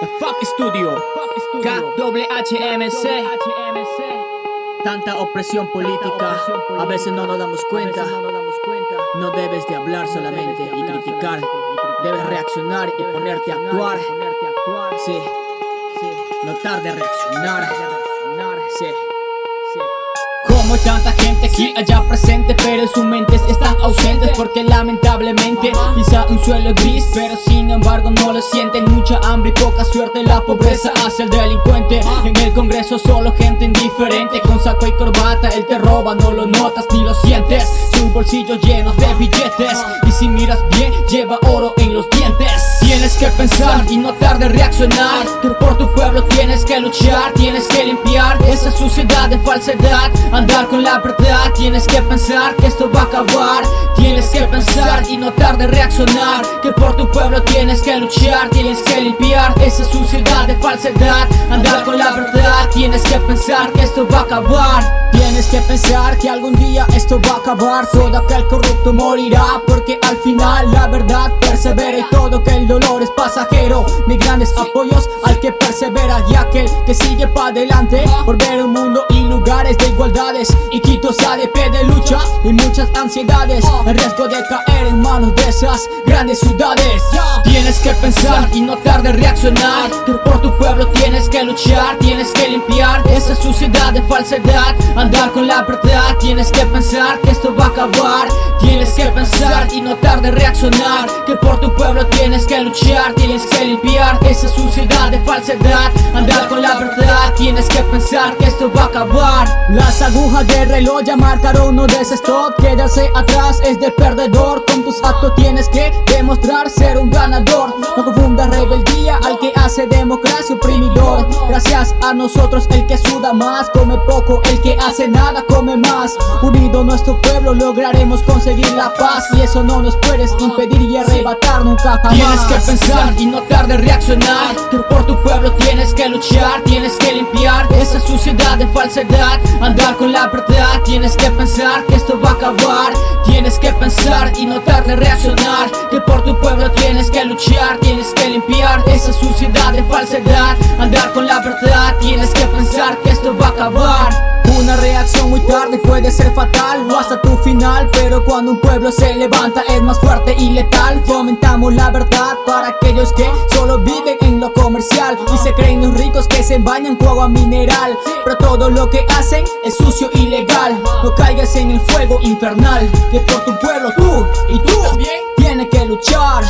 The Fuck Studio, KWHMC. Tanta opresión política, a veces no nos damos cuenta. No debes de hablar solamente y criticar, debes reaccionar y ponerte a actuar. Sí, no tarde reaccionar. Sí. Como tanta gente aquí allá presente Pero en sus mentes están ausentes Porque lamentablemente quizá un suelo gris Pero sin embargo no lo sienten Y poca suerte La pobreza hace el delincuente. En el congreso solo gente indiferente Con saco y corbata él te roba No lo notas ni lo sientes. Sus bolsillos llenos de billetes Y si miras bien lleva oro Tienes que pensar y no tarde reaccionar. Que por tu pueblo tienes que luchar Tienes que limpiar esa suciedad de falsedad. Andar con la verdad Tienes que pensar que esto va a acabar. Tienes que pensar y no tarde reaccionar. Que por tu pueblo tienes que luchar Tienes que limpiar esa suciedad de falsedad. Andar con la verdad Tienes que pensar que esto va a acabar. Tienes que pensar que algún día esto va a acabar. Todo aquel corrupto morirá Porque al final la verdad persevera Y todo que el dolor es pasajero. Mis grandes apoyos al que persevera Y aquel que sigue para adelante. Por ver un mundo y lugares de igualdades. Y Quito se ADP de lucha y muchas ansiedades. El riesgo de caer en manos de esas grandes ciudades Tienes que pensar y no tarde reaccionar. Que por tu pueblo tienes que luchar Tienes que limpiar esa suciedad de falsedad. Andar con la verdad Tienes que pensar que esto va a acabar. Tienes que pensar y no tarde reaccionar. Que por tu pueblo tienes que luchar Tienes que limpiar esa suciedad de falsedad Tienes que pensar que esto va a acabar. Las agujas del reloj ya marcaron no des stop. Quedarse atrás es de perdedor. Con tus actos tienes que demostrar ser un ganador. No confundas rebeldía al que hace democracia oprimidor Gracias a nosotros el que suda más Come poco, el que hace nada come más. Unido nuestro pueblo lograremos conseguir la paz Y eso no nos puedes impedir y arrebatar nunca jamás. Tienes que pensar y no tarde reaccionar. Que por tu pueblo tienes que luchar Tienes que limpiar. Esa suciedad de falsedad Andar con la verdad. Tienes que pensar que esto va a acabar. Tienes que pensar y no tarde reaccionar. Que por tu pueblo tienes que luchar Tienes que limpiar. Esa suciedad de falsedad. Andar con la verdad Tienes que pensar que esto va a acabar. Una reacción muy tarde puede ser fatal o hasta tu final Pero cuando un pueblo se levanta es más fuerte y letal. Fomentamos la verdad para aquellos que solo viven en lo comercial Y se creen los ricos que se bañan con agua mineral. Pero todo lo que hacen es sucio y legal. No caigas en el fuego infernal Que por tu pueblo tú y tú tienes que luchar